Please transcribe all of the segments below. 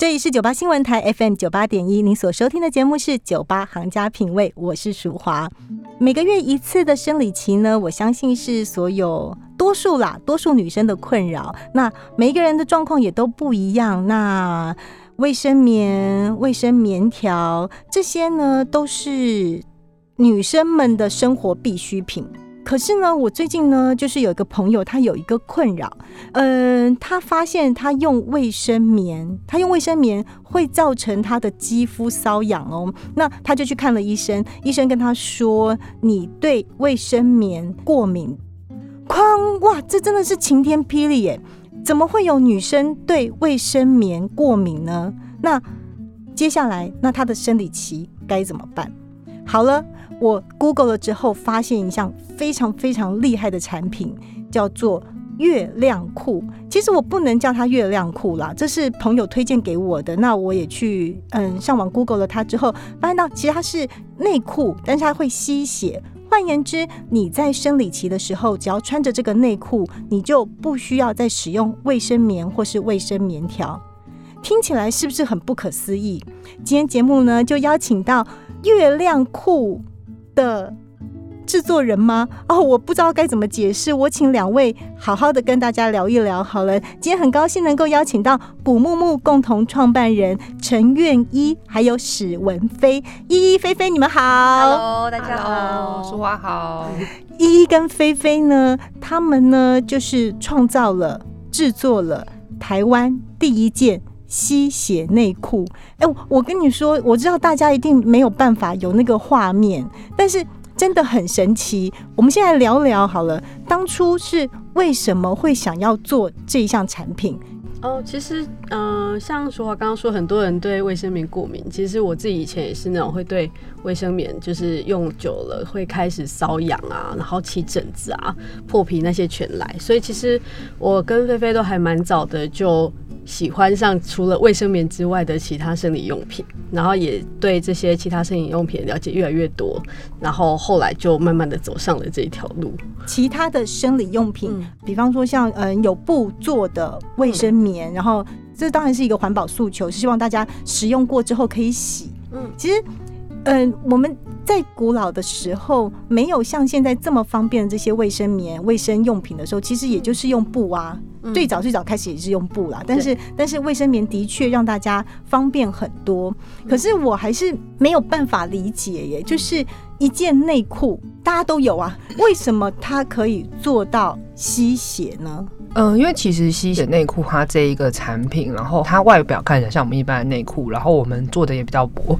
这里是九八新闻台 FM 九八点一，您所收听的节目是《酒吧行家品味》，我是淑华。每个月一次的生理期呢，我相信是所有多数啦，多数女生的困扰。那每一个人的状况也都不一样。那卫生棉、卫生棉条这些呢，都是女生们的生活必需品。可是呢，我最近呢，就是有一个朋友，他有一个困扰，嗯，他发现他用卫生棉，他用卫生棉会造成他的肌肤瘙痒哦。那他就去看了医生，医生跟他说：“你对卫生棉过敏。”哐哇，这真的是晴天霹雳耶！怎么会有女生对卫生棉过敏呢？那接下来，那她的生理期该怎么办？好了。我 Google 了之后，发现一项非常非常厉害的产品，叫做月亮裤。其实我不能叫它月亮裤啦，这是朋友推荐给我的。那我也去嗯上网 Google 了它之后，发现到其实它是内裤，但是它会吸血。换言之，你在生理期的时候，只要穿着这个内裤，你就不需要再使用卫生棉或是卫生棉条。听起来是不是很不可思议？今天节目呢，就邀请到月亮裤。的制作人吗？哦，我不知道该怎么解释。我请两位好好的跟大家聊一聊好了。今天很高兴能够邀请到古木木共同创办人陈愿一，还有史文飞依依、菲菲，你们好。Hello，大家好，淑华好。依依跟菲菲呢，他们呢就是创造了、制作了台湾第一件吸血内裤。哎，我跟你说，我知道大家一定没有办法有那个画面，但是真的很神奇。我们现在聊聊好了，当初是为什么会想要做这一项产品？哦，其实，嗯，像说话刚刚说，很多人对卫生棉过敏。其实我自己以前也是那种会对卫生棉，就是用久了会开始瘙痒啊，然后起疹子啊、破皮那些全来。所以其实我跟菲菲都还蛮早的就。喜欢上除了卫生棉之外的其他生理用品，然后也对这些其他生理用品了解越来越多，然后后来就慢慢的走上了这一条路。其他的生理用品，比方说像嗯有布做的卫生棉，然后这当然是一个环保诉求，希望大家使用过之后可以洗。嗯，其实嗯我们在古老的时候没有像现在这么方便的这些卫生棉、卫生用品的时候，其实也就是用布啊。最早最早开始也是用布啦，但是但是卫生棉的确让大家方便很多。可是我还是没有办法理解耶，就是一件内裤大家都有啊，为什么它可以做到吸血呢？嗯，因为其实吸血内裤它这一个产品，然后它外表看起来像我们一般的内裤，然后我们做的也比较薄，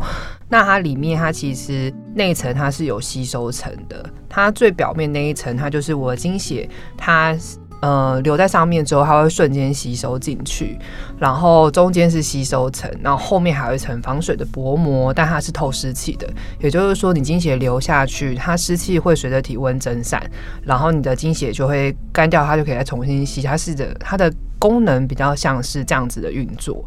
那它里面它其实内层它是有吸收层的，它最表面那一层它就是我的精血，它。呃，留在上面之后，它会瞬间吸收进去，然后中间是吸收层，然后后面还有一层防水的薄膜，但它是透湿气的，也就是说，你经血流下去，它湿气会随着体温蒸散，然后你的经血就会干掉，它就可以再重新吸，它是的，它的功能比较像是这样子的运作。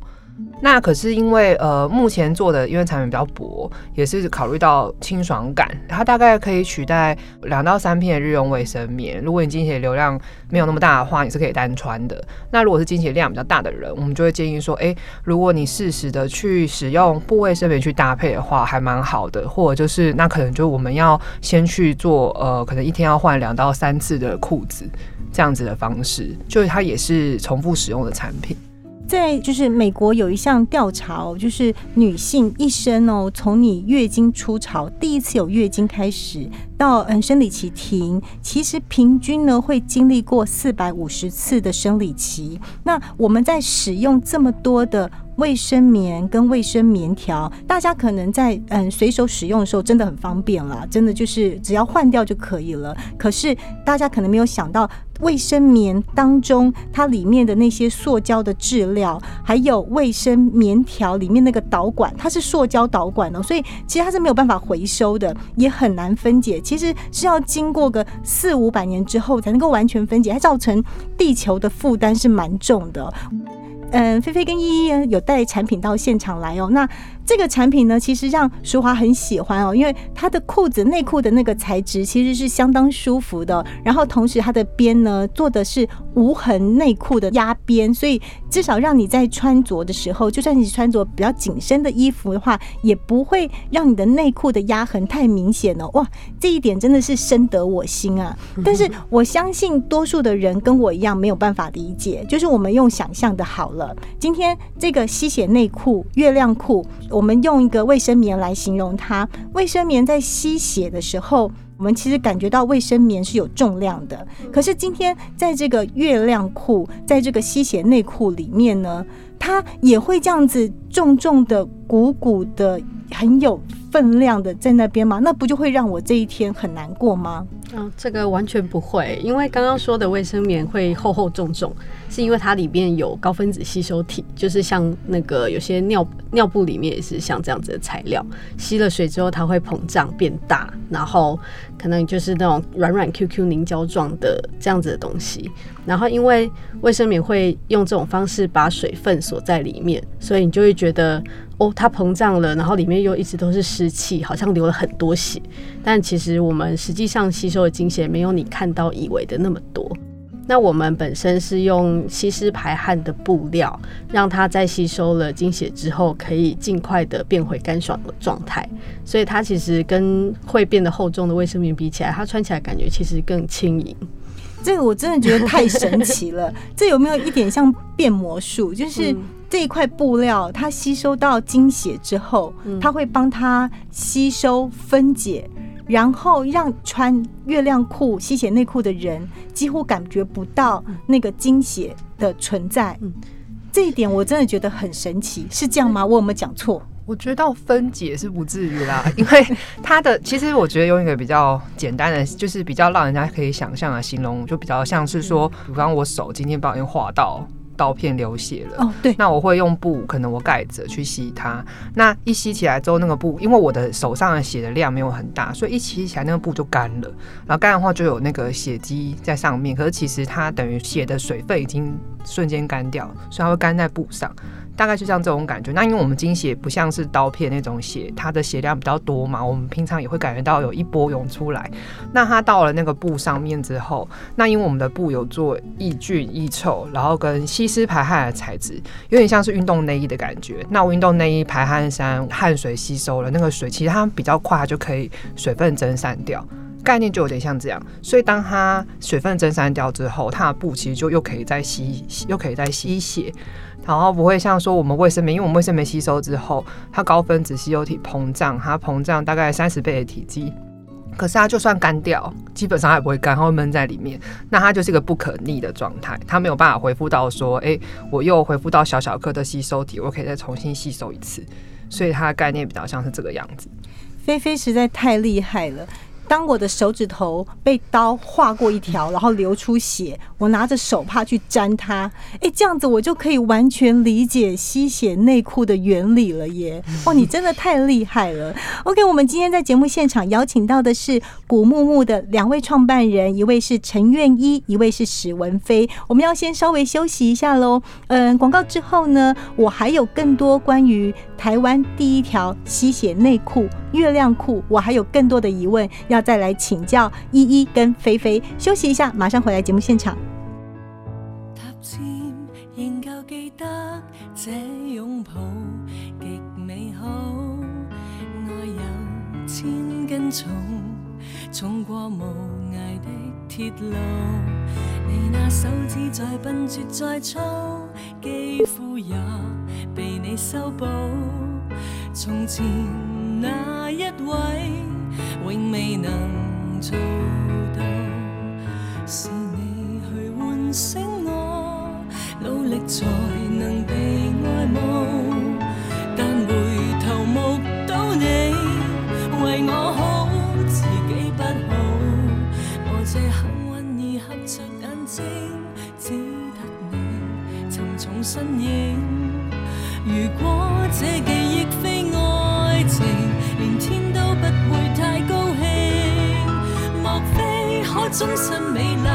那可是因为呃，目前做的因为产品比较薄，也是考虑到清爽感，它大概可以取代两到三片日用卫生棉。如果你经血流量没有那么大的话，你是可以单穿的。那如果是经血量比较大的人，我们就会建议说，哎，如果你适时的去使用布卫生棉去搭配的话，还蛮好的。或者就是那可能就我们要先去做呃，可能一天要换两到三次的裤子这样子的方式，就是它也是重复使用的产品。在就是美国有一项调查哦，就是女性一生哦，从你月经初潮第一次有月经开始到嗯生理期停，其实平均呢会经历过四百五十次的生理期。那我们在使用这么多的。卫生棉跟卫生棉条，大家可能在嗯随手使用的时候真的很方便了，真的就是只要换掉就可以了。可是大家可能没有想到，卫生棉当中它里面的那些塑胶的质料，还有卫生棉条里面那个导管，它是塑胶导管哦，所以其实它是没有办法回收的，也很难分解。其实是要经过个四五百年之后才能够完全分解，它造成地球的负担是蛮重的。嗯，菲菲跟依依有带产品到现场来哦。那这个产品呢，其实让淑华很喜欢哦，因为它的裤子内裤的那个材质其实是相当舒服的，然后同时它的边呢做的是无痕内裤的压边，所以至少让你在穿着的时候，就算你穿着比较紧身的衣服的话，也不会让你的内裤的压痕太明显哦。哇，这一点真的是深得我心啊！但是我相信多数的人跟我一样没有办法理解，就是我们用想象的好了。今天这个吸血内裤、月亮裤，我们用一个卫生棉来形容它。卫生棉在吸血的时候，我们其实感觉到卫生棉是有重量的。可是今天在这个月亮裤，在这个吸血内裤里面呢，它也会这样子重重的、鼓鼓的、很有分量的在那边吗？那不就会让我这一天很难过吗？嗯，这个完全不会，因为刚刚说的卫生棉会厚厚重重，是因为它里面有高分子吸收体，就是像那个有些尿尿布里面也是像这样子的材料，吸了水之后它会膨胀变大，然后可能就是那种软软 Q Q 凝胶状的这样子的东西，然后因为卫生棉会用这种方式把水分锁在里面，所以你就会觉得。哦，它膨胀了，然后里面又一直都是湿气，好像流了很多血。但其实我们实际上吸收的精血没有你看到以为的那么多。那我们本身是用吸湿排汗的布料，让它在吸收了精血之后，可以尽快的变回干爽的状态。所以它其实跟会变得厚重的卫生棉比起来，它穿起来感觉其实更轻盈。这个我真的觉得太神奇了。这有没有一点像变魔术？就是。这一块布料，它吸收到精血之后，它会帮它吸收分解，然后让穿月亮裤、吸血内裤的人几乎感觉不到那个精血的存在。这一点我真的觉得很神奇，是这样吗？我有没有讲错？我觉得到分解是不至于啦，因为它的其实我觉得用一个比较简单的，就是比较让人家可以想象的形容，就比较像是说，比方我手今天不小心划到。刀片流血了，哦，对，那我会用布，可能我盖着去吸它。那一吸起来之后，那个布，因为我的手上的血的量没有很大，所以一吸起来那个布就干了。然后干的话就有那个血迹在上面，可是其实它等于血的水分已经瞬间干掉，所以它会干在布上。大概就像这种感觉，那因为我们精血不像是刀片那种血，它的血量比较多嘛，我们平常也会感觉到有一波涌出来。那它到了那个布上面之后，那因为我们的布有做抑菌抑臭，然后跟吸湿排汗的材质，有点像是运动内衣的感觉。那运动内衣排汗衫，汗水吸收了那个水，其实它比较快，就可以水分蒸散掉，概念就有点像这样。所以当它水分蒸散掉之后，它的布其实就又可以再吸，又可以再吸血。然后不会像说我们卫生棉，因为我们卫生棉吸收之后，它高分子吸收体膨胀，它膨胀大概三十倍的体积，可是它就算干掉，基本上它也不会干，它会闷在里面，那它就是一个不可逆的状态，它没有办法恢复到说，哎，我又恢复到小小颗的吸收体，我可以再重新吸收一次，所以它的概念比较像是这个样子。菲菲实在太厉害了。当我的手指头被刀划过一条，然后流出血，我拿着手帕去沾它，哎，这样子我就可以完全理解吸血内裤的原理了耶！哇，你真的太厉害了。OK，我们今天在节目现场邀请到的是古木木的两位创办人，一位是陈愿一，一位是史文飞。我们要先稍微休息一下喽。嗯，广告之后呢，我还有更多关于台湾第一条吸血内裤——月亮裤，我还有更多的疑问。要再来请教依依跟菲菲，休息一下，马上回来节目现场。踏前仍旧记得这拥抱极美好，爱有千斤重，重过无涯的铁路。你那手指再笨拙再粗，肌肤也被你修补。从前那一位。永未能做到，是你去唤醒我，努力才能被爱慕。但回头目睹你为我好，自己不好。我这幸运儿合着眼睛，只得你沉重身影。如果这记忆非爱情，连天都不会太高兴。莫非可终身美丽，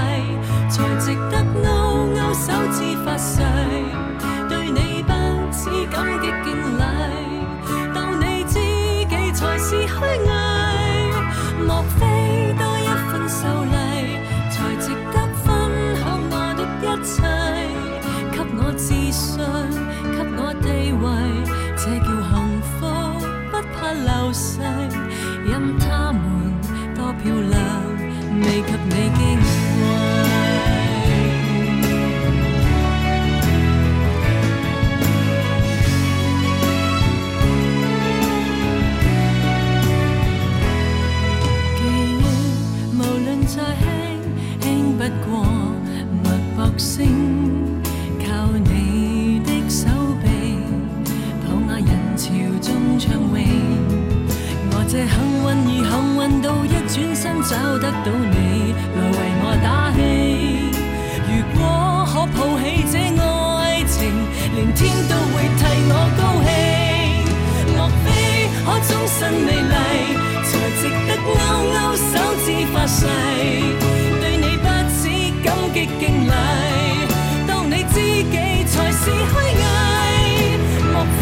才值得勾勾手指发誓？对你不止感激敬礼，当你知己才是虚伪。莫非流逝。任他们多漂亮，未及你矜贵。记忆，无论再轻，轻不过脉搏声。一轉身找得到你，來為我打氣。如果可抱起這愛情，連天都會替我高興。莫非可終身美麗，才值得勾勾手指發誓？對你不止感激敬禮，當你知己才是虛偽。莫非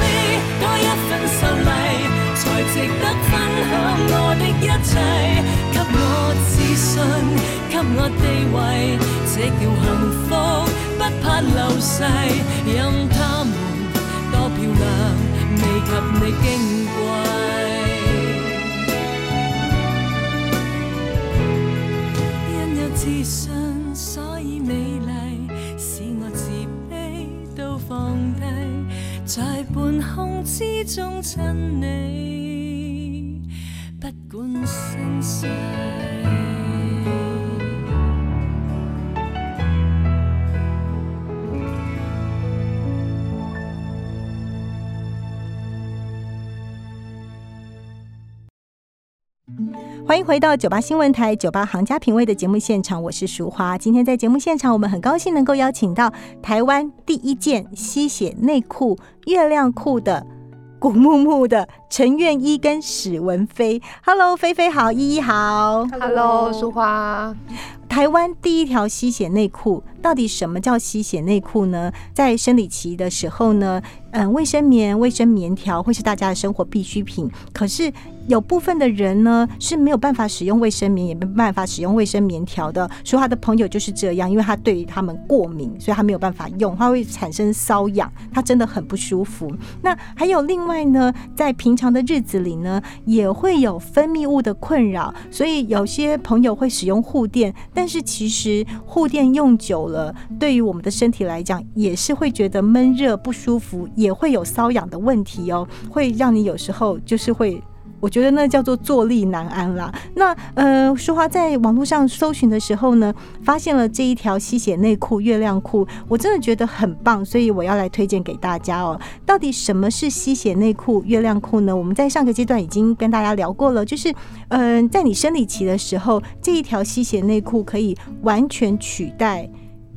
多一分秀麗，才值得分享我的一切？給我自信，给我地位，这叫幸福，不怕流逝。任他们多漂亮，未及你矜贵。因有自信，所以美丽，使我自卑都放低，在半空之中亲你，欢迎回到九八新闻台九八行家品味的节目现场，我是淑华。今天在节目现场，我们很高兴能够邀请到台湾第一件吸血内裤——月亮裤的古木木的陈愿一跟史文飞。Hello，菲菲好，依依好。Hello，淑华。台湾第一条吸血内裤，到底什么叫吸血内裤呢？在生理期的时候呢，嗯，卫生棉、卫生棉条会是大家的生活必需品。可是有部分的人呢是没有办法使用卫生棉，也没办法使用卫生棉条的。说他的朋友就是这样，因为他对于他们过敏，所以他没有办法用，他会产生瘙痒，他真的很不舒服。那还有另外呢，在平常的日子里呢，也会有分泌物的困扰，所以有些朋友会使用护垫，但是其实护垫用久了，对于我们的身体来讲，也是会觉得闷热不舒服，也会有瘙痒的问题哦，会让你有时候就是会。我觉得那叫做坐立难安啦。那呃，淑华在网络上搜寻的时候呢，发现了这一条吸血内裤——月亮裤，我真的觉得很棒，所以我要来推荐给大家哦。到底什么是吸血内裤、月亮裤呢？我们在上个阶段已经跟大家聊过了，就是嗯、在你生理期的时候，这一条吸血内裤可以完全取代。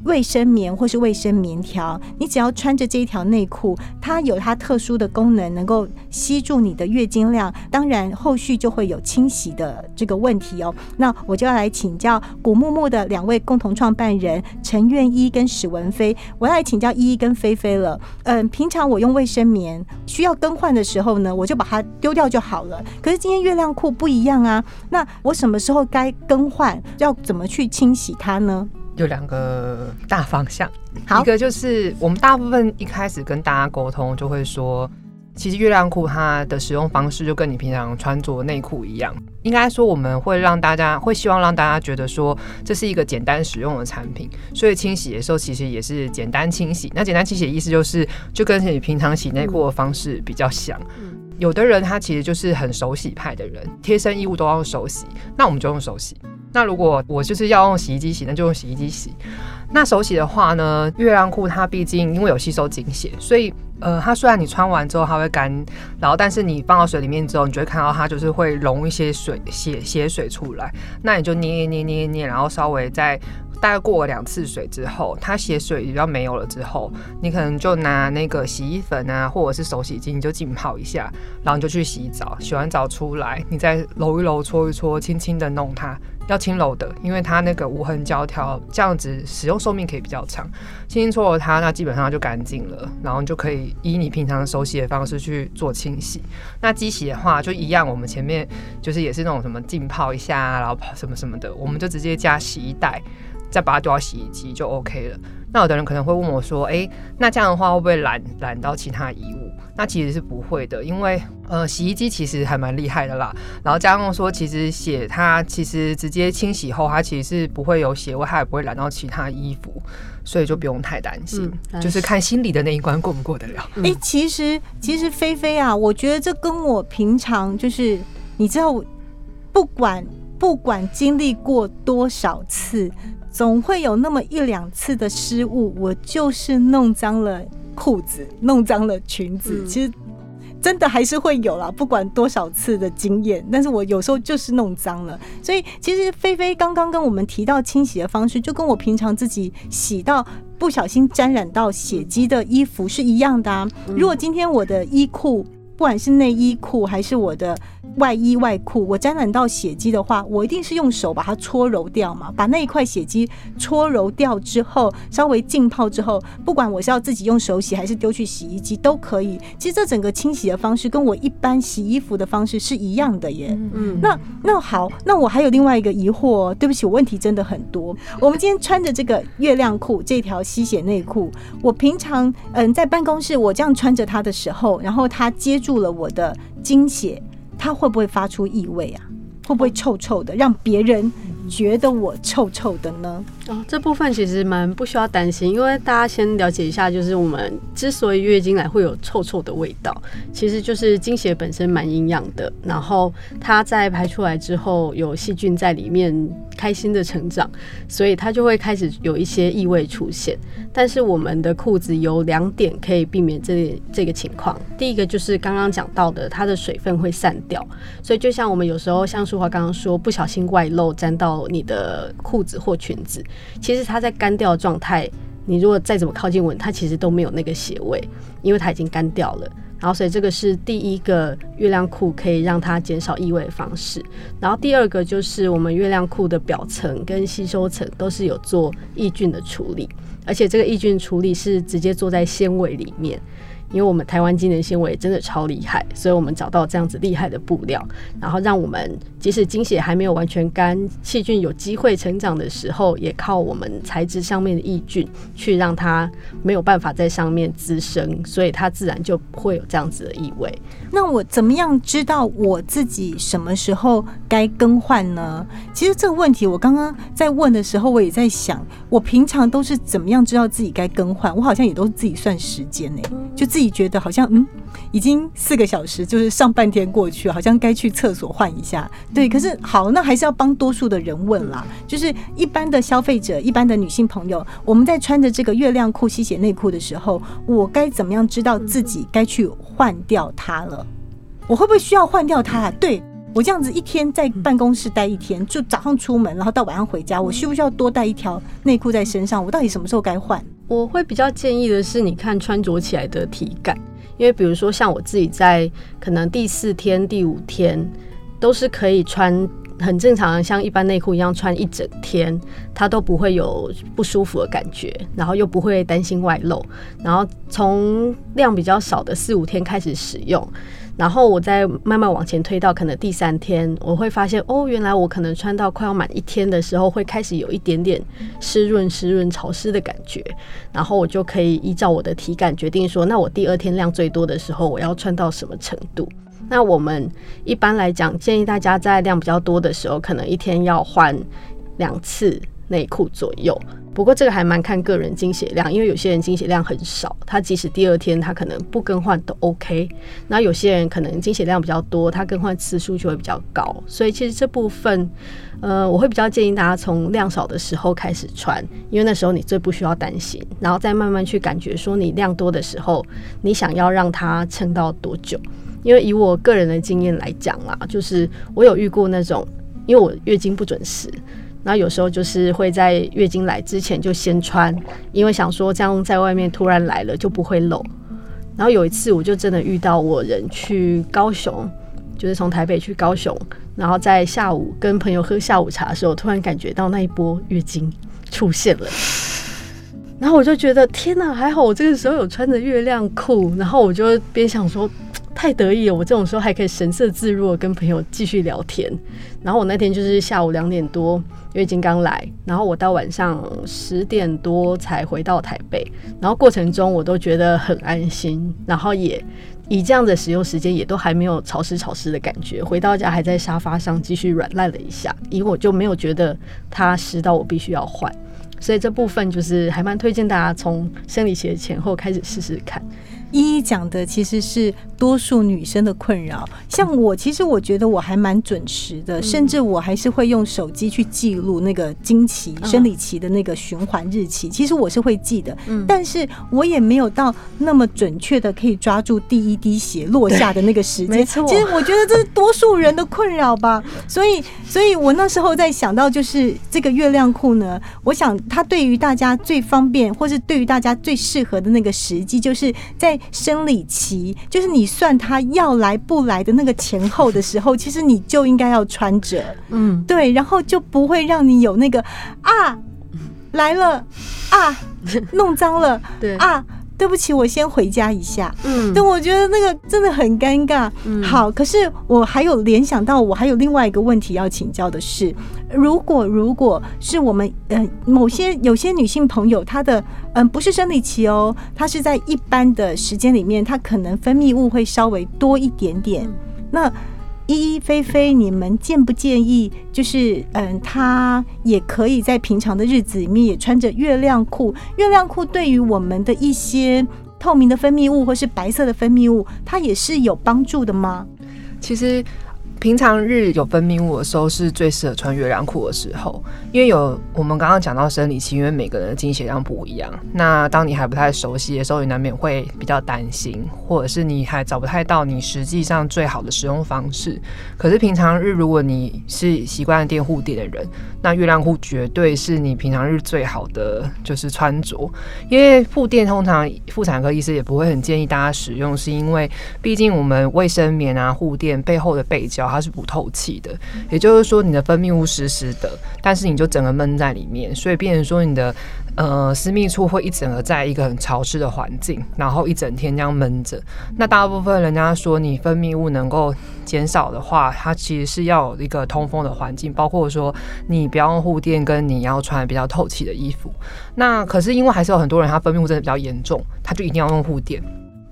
卫生棉或是卫生棉条，你只要穿着这一条内裤，它有它特殊的功能，能够吸住你的月经量，当然后续就会有清洗的这个问题哦。那我就要来请教古木木的两位共同创办人陈愿一跟史文飞，我要来请教依依跟菲菲了。嗯，平常我用卫生棉需要更换的时候呢，我就把它丢掉就好了。可是今天月亮裤不一样啊，那我什么时候该更换？要怎么去清洗它呢？有两个大方向，好一个就是我们大部分一开始跟大家沟通，就会说，其实月亮裤它的使用方式就跟你平常穿着内裤一样。应该说，我们会让大家会希望让大家觉得说，这是一个简单使用的产品，所以清洗的时候其实也是简单清洗。那简单清洗的意思就是，就跟你平常洗内裤的方式比较像。有的人他其实就是很手洗派的人，贴身衣物都要手洗，那我们就用手洗。那如果我就是要用洗衣机洗，那就用洗衣机洗。那手洗的话呢，月亮裤它毕竟因为有吸收精血，所以呃，它虽然你穿完之后它会干，然后但是你放到水里面之后，你就会看到它就是会溶一些水血血水出来。那你就捏捏捏捏，然后稍微再大概过了两次水之后，它血水比较没有了之后，你可能就拿那个洗衣粉啊，或者是手洗巾，你就浸泡一下，然后你就去洗澡。洗完澡出来，你再揉一揉、搓一搓，轻轻的弄它。要轻柔的，因为它那个无痕胶条，这样子使用寿命可以比较长。轻轻搓揉它，那基本上就干净了，然后就可以以你平常手洗的方式去做清洗。那机洗的话，就一样，我们前面就是也是那种什么浸泡一下，然后什么什么的，我们就直接加洗衣袋，再把它丢到洗衣机就 OK 了。那有的人可能会问我说：“哎，那这样的话会不会染染到其他衣物？”那其实是不会的，因为呃，洗衣机其实还蛮厉害的啦。然后加上说，其实血它其实直接清洗后，它其实是不会有血味，它也不会染到其他衣服，所以就不用太担心。就是看心里的那一关过不过得了。哎，其实其实菲菲啊，我觉得这跟我平常就是你知道，不管不管经历过多少次。总会有那么一两次的失误，我就是弄脏了裤子，弄脏了裙子。其实真的还是会有啦，不管多少次的经验，但是我有时候就是弄脏了。所以其实菲菲刚刚跟我们提到清洗的方式，就跟我平常自己洗到不小心沾染到血迹的衣服是一样的啊。如果今天我的衣裤，不管是内衣裤还是我的。外衣外裤，我沾染到血迹的话，我一定是用手把它搓揉掉嘛，把那一块血迹搓揉掉之后，稍微浸泡之后，不管我是要自己用手洗还是丢去洗衣机都可以。其实这整个清洗的方式跟我一般洗衣服的方式是一样的耶。嗯，那那好，那我还有另外一个疑惑，对不起，我问题真的很多。我们今天穿着这个月亮裤，这条吸血内裤，我平常嗯在办公室我这样穿着它的时候，然后它接住了我的经血。它会不会发出异味啊？会不会臭臭的，让别人觉得我臭臭的呢？哦，这部分其实蛮不需要担心，因为大家先了解一下，就是我们之所以月经来会有臭臭的味道，其实就是经血本身蛮营养的，然后它在排出来之后，有细菌在里面开心的成长，所以它就会开始有一些异味出现。但是我们的裤子有两点可以避免这这个情况，第一个就是刚刚讲到的，它的水分会散掉，所以就像我们有时候像淑华刚刚说，不小心外漏沾到你的裤子或裙子。其实它在干掉状态，你如果再怎么靠近闻，它其实都没有那个血味，因为它已经干掉了。然后，所以这个是第一个月亮裤可以让它减少异味的方式。然后第二个就是我们月亮裤的表层跟吸收层都是有做抑菌的处理，而且这个抑菌处理是直接做在纤维里面。因为我们台湾机能纤维真的超厉害，所以我们找到这样子厉害的布料，然后让我们即使经血还没有完全干，细菌有机会成长的时候，也靠我们材质上面的抑菌去让它没有办法在上面滋生，所以它自然就不会有这样子的异味。那我怎么样知道我自己什么时候该更换呢？其实这个问题我刚刚在问的时候，我也在想，我平常都是怎么样知道自己该更换？我好像也都是自己算时间呢，就自。自己觉得好像嗯，已经四个小时，就是上半天过去，好像该去厕所换一下。对，可是好，那还是要帮多数的人问啦。就是一般的消费者，一般的女性朋友，我们在穿着这个月亮裤、吸血内裤的时候，我该怎么样知道自己该去换掉它了？我会不会需要换掉它？对我这样子一天在办公室待一天，就早上出门，然后到晚上回家，我需不需要多带一条内裤在身上？我到底什么时候该换？我会比较建议的是，你看穿着起来的体感，因为比如说像我自己在可能第四天、第五天都是可以穿很正常的，像一般内裤一样穿一整天，它都不会有不舒服的感觉，然后又不会担心外露，然后从量比较少的四五天开始使用。然后我再慢慢往前推到可能第三天，我会发现哦，原来我可能穿到快要满一天的时候，会开始有一点点湿润、湿润、潮湿的感觉。然后我就可以依照我的体感决定说，那我第二天量最多的时候，我要穿到什么程度？那我们一般来讲，建议大家在量比较多的时候，可能一天要换两次。内裤左右。不过这个还蛮看个人经血量，因为有些人经血量很少，他即使第二天他可能不更换都 OK。那有些人可能经血量比较多，他更换次数就会比较高。所以其实这部分，呃，我会比较建议大家从量少的时候开始穿，因为那时候你最不需要担心，然后再慢慢去感觉说你量多的时候，你想要让它撑到多久。因为以我个人的经验来讲啦，就是我有遇过那种，因为我月经不准时。那有时候就是会在月经来之前就先穿，因为想说这样在外面突然来了就不会漏。然后有一次我就真的遇到我人去高雄，就是从台北去高雄，然后在下午跟朋友喝下午茶的时候，突然感觉到那一波月经出现了。然后我就觉得天哪，还好我这个时候有穿着月亮裤，然后我就边想说。太得意了，我这种时候还可以神色自若跟朋友继续聊天。然后我那天就是下午两点多月经刚来，然后我到晚上十点多才回到台北。然后过程中我都觉得很安心，然后也以这样的使用时间也都还没有潮湿潮湿的感觉。回到家还在沙发上继续软烂了一下，以我就没有觉得它湿到我必须要换。所以这部分就是还蛮推荐大家从生理期的前后开始试试看。一一讲的其实是多数女生的困扰，像我，其实我觉得我还蛮准时的，甚至我还是会用手机去记录那个经期、生理期的那个循环日期。其实我是会记的，但是我也没有到那么准确的可以抓住第一滴血落下的那个时间。没错，其实我觉得这是多数人的困扰吧。所以，所以我那时候在想到就是这个月亮裤呢，我想它对于大家最方便，或是对于大家最适合的那个时机，就是在。生理期就是你算他要来不来的那个前后的时候，其实你就应该要穿着，嗯，对，然后就不会让你有那个啊来了啊弄脏了，对啊。对不起，我先回家一下。嗯，但我觉得那个真的很尴尬。嗯，好，可是我还有联想到，我还有另外一个问题要请教的是，如果如果是我们呃某些有些女性朋友，她的嗯不是生理期哦，她是在一般的时间里面，她可能分泌物会稍微多一点点。那依依菲菲，你们建不建议？就是嗯，他也可以在平常的日子里面也穿着月亮裤。月亮裤对于我们的一些透明的分泌物或是白色的分泌物，它也是有帮助的吗？其实。平常日有分泌物的时候是最适合穿月亮裤的时候，因为有我们刚刚讲到生理期，因为每个人的经血量不一样。那当你还不太熟悉的时候，你难免会比较担心，或者是你还找不太到你实际上最好的使用方式。可是平常日，如果你是习惯垫护垫的人，那月亮裤绝对是你平常日最好的就是穿着。因为护垫通常妇产科医师也不会很建议大家使用，是因为毕竟我们卫生棉啊护垫背后的背胶。它是不透气的，也就是说你的分泌物湿湿的，但是你就整个闷在里面，所以变成说你的呃私密处会一整个在一个很潮湿的环境，然后一整天这样闷着。那大部分人家说你分泌物能够减少的话，它其实是要有一个通风的环境，包括说你不要用护垫，跟你要穿比较透气的衣服。那可是因为还是有很多人他分泌物真的比较严重，他就一定要用护垫。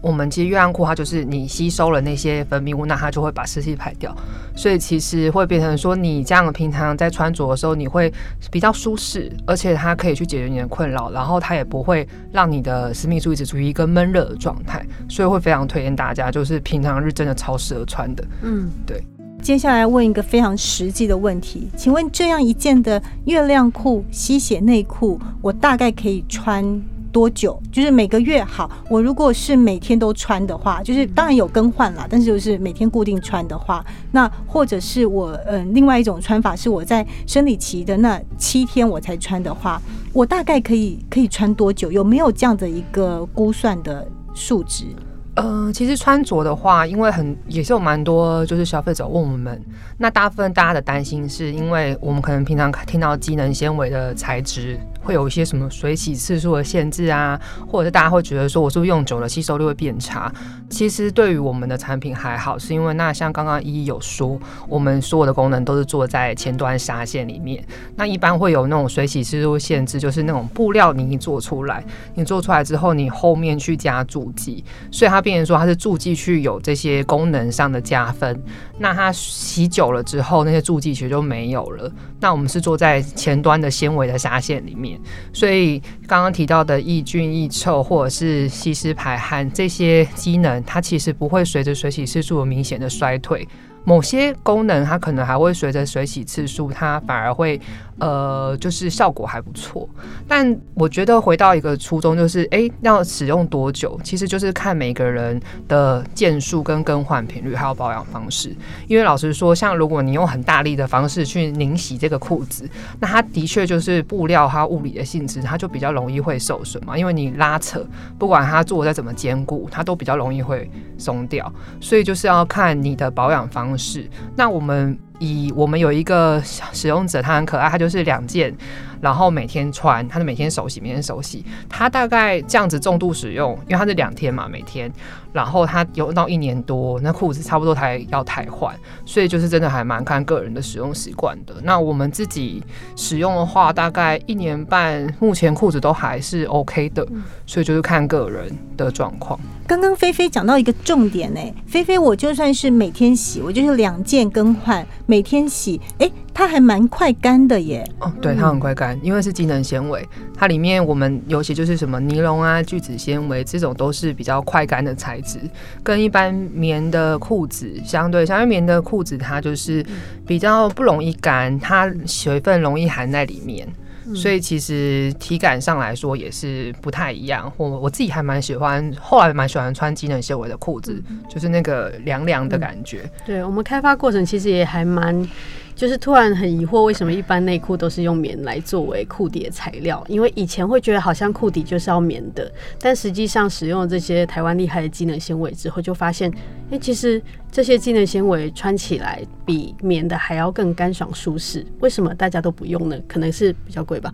我们其实月亮裤它就是你吸收了那些分泌物，那它就会把湿气排掉，所以其实会变成说你这样平常在穿着的时候你会比较舒适，而且它可以去解决你的困扰，然后它也不会让你的私密处一直处于一个闷热的状态，所以会非常推荐大家，就是平常日真的超适合穿的。嗯，对。接下来问一个非常实际的问题，请问这样一件的月亮裤吸血内裤，我大概可以穿？多久？就是每个月好。我如果是每天都穿的话，就是当然有更换啦，但是就是每天固定穿的话，那或者是我嗯，另外一种穿法是我在生理期的那七天我才穿的话，我大概可以可以穿多久？有没有这样的一个估算的数值？呃，其实穿着的话，因为很也是有蛮多就是消费者问我们，那大部分大家的担心是因为我们可能平常听到机能纤维的材质。会有一些什么水洗次数的限制啊，或者是大家会觉得说我是不是用久了吸收率会变差？其实对于我们的产品还好，是因为那像刚刚一有说，我们所有的功能都是做在前端纱线里面。那一般会有那种水洗次数限制，就是那种布料你一做出来，你做出来之后，你后面去加注剂，所以它变成说它是注剂去有这些功能上的加分。那它洗久了之后，那些注剂其实就没有了。那我们是做在前端的纤维的纱线里面，所以刚刚提到的抑菌、抑臭或者是吸湿排汗这些机能，它其实不会随着水洗次数明显的衰退。某些功能它可能还会随着水洗次数，它反而会。呃，就是效果还不错，但我觉得回到一个初衷，就是哎，要使用多久，其实就是看每个人的件数跟更换频率，还有保养方式。因为老实说，像如果你用很大力的方式去拧洗这个裤子，那它的确就是布料它物理的性质，它就比较容易会受损嘛。因为你拉扯，不管它做再怎么坚固，它都比较容易会松掉。所以就是要看你的保养方式。那我们。以我们有一个使用者，他很可爱，他就是两件，然后每天穿，他是每天手洗，每天手洗，他大概这样子重度使用，因为他是两天嘛，每天，然后他用到一年多，那裤子差不多才要汰换，所以就是真的还蛮看个人的使用习惯的。那我们自己使用的话，大概一年半，目前裤子都还是 OK 的，所以就是看个人的状况。刚刚菲菲讲到一个重点呢，菲菲，我就算是每天洗，我就是两件更换，每天洗，哎，它还蛮快干的耶。哦，对，它很快干，因为是机能纤维，它里面我们尤其就是什么尼龙啊、聚酯纤维这种都是比较快干的材质，跟一般棉的裤子相对，相对棉的裤子它就是比较不容易干，它水分容易含在里面。所以其实体感上来说也是不太一样。我我自己还蛮喜欢，后来蛮喜欢穿机能纤维的裤子，就是那个凉凉的感觉。对我们开发过程其实也还蛮。就是突然很疑惑，为什么一般内裤都是用棉来作为裤底的材料？因为以前会觉得好像裤底就是要棉的，但实际上使用了这些台湾厉害的机能纤维之后，就发现，哎，其实这些机能纤维穿起来比棉的还要更干爽舒适。为什么大家都不用呢？可能是比较贵吧。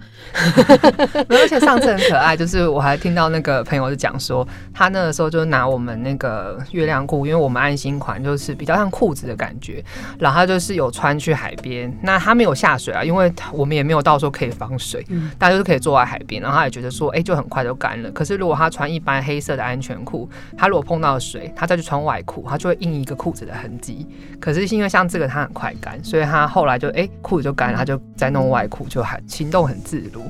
而且上次很可爱，就是我还听到那个朋友就讲说，他那个时候就拿我们那个月亮裤，因为我们安心款就是比较像裤子的感觉，然后他就是有穿去海。边，那他没有下水啊，因为我们也没有到时候可以防水，大家就是可以坐在海边，然后他也觉得说，哎，就很快就干了。可是如果他穿一般黑色的安全裤，他如果碰到水，他再去穿外裤，他就会印一个裤子的痕迹。可是因为像这个，它很快干，所以他后来就哎裤子就干了，他就再弄外裤，就很行动很自如。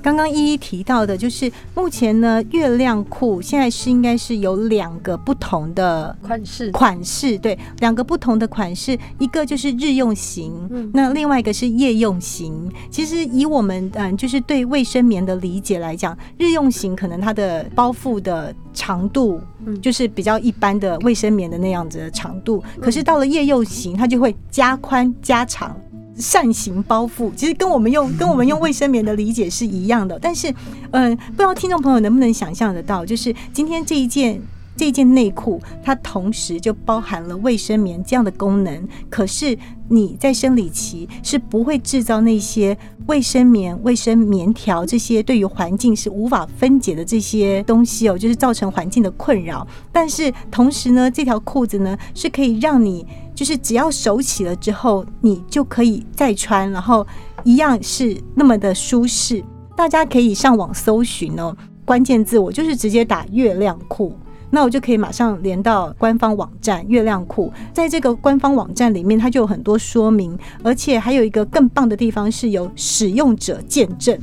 刚刚一一提到的，就是目前呢，月亮裤现在是应该是有两个不同的款式，款式对，两个不同的款式，一个就是日用型。那另外一个是夜用型，其实以我们嗯，就是对卫生棉的理解来讲，日用型可能它的包覆的长度，就是比较一般的卫生棉的那样子的长度，可是到了夜用型，它就会加宽加长，扇形包覆，其实跟我们用跟我们用卫生棉的理解是一样的，但是嗯，不知道听众朋友能不能想象得到，就是今天这一件。这件内裤，它同时就包含了卫生棉这样的功能。可是你在生理期是不会制造那些卫生棉、卫生棉条这些对于环境是无法分解的这些东西哦，就是造成环境的困扰。但是同时呢，这条裤子呢是可以让你就是只要手洗了之后，你就可以再穿，然后一样是那么的舒适。大家可以上网搜寻哦，关键字我就是直接打月亮裤。那我就可以马上连到官方网站月亮库，在这个官方网站里面，它就有很多说明，而且还有一个更棒的地方是有使用者见证，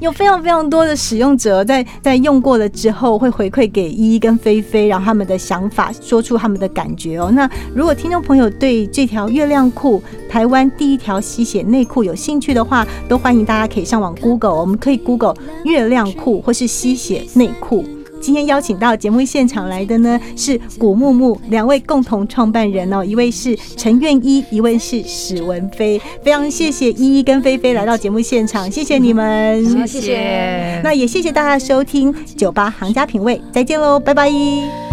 有非常非常多的使用者在在用过了之后会回馈给依依跟菲菲，让他们的想法说出他们的感觉哦。那如果听众朋友对这条月亮裤台湾第一条吸血内裤有兴趣的话，都欢迎大家可以上网 Google，我们可以 Google 月亮裤或是吸血内裤。今天邀请到节目现场来的呢是古木木两位共同创办人哦，一位是陈愿一，一位是史文飞。非常谢谢依依跟菲菲来到节目现场，谢谢你们，谢谢。那也谢谢大家收听酒吧行家品味，再见喽，拜拜。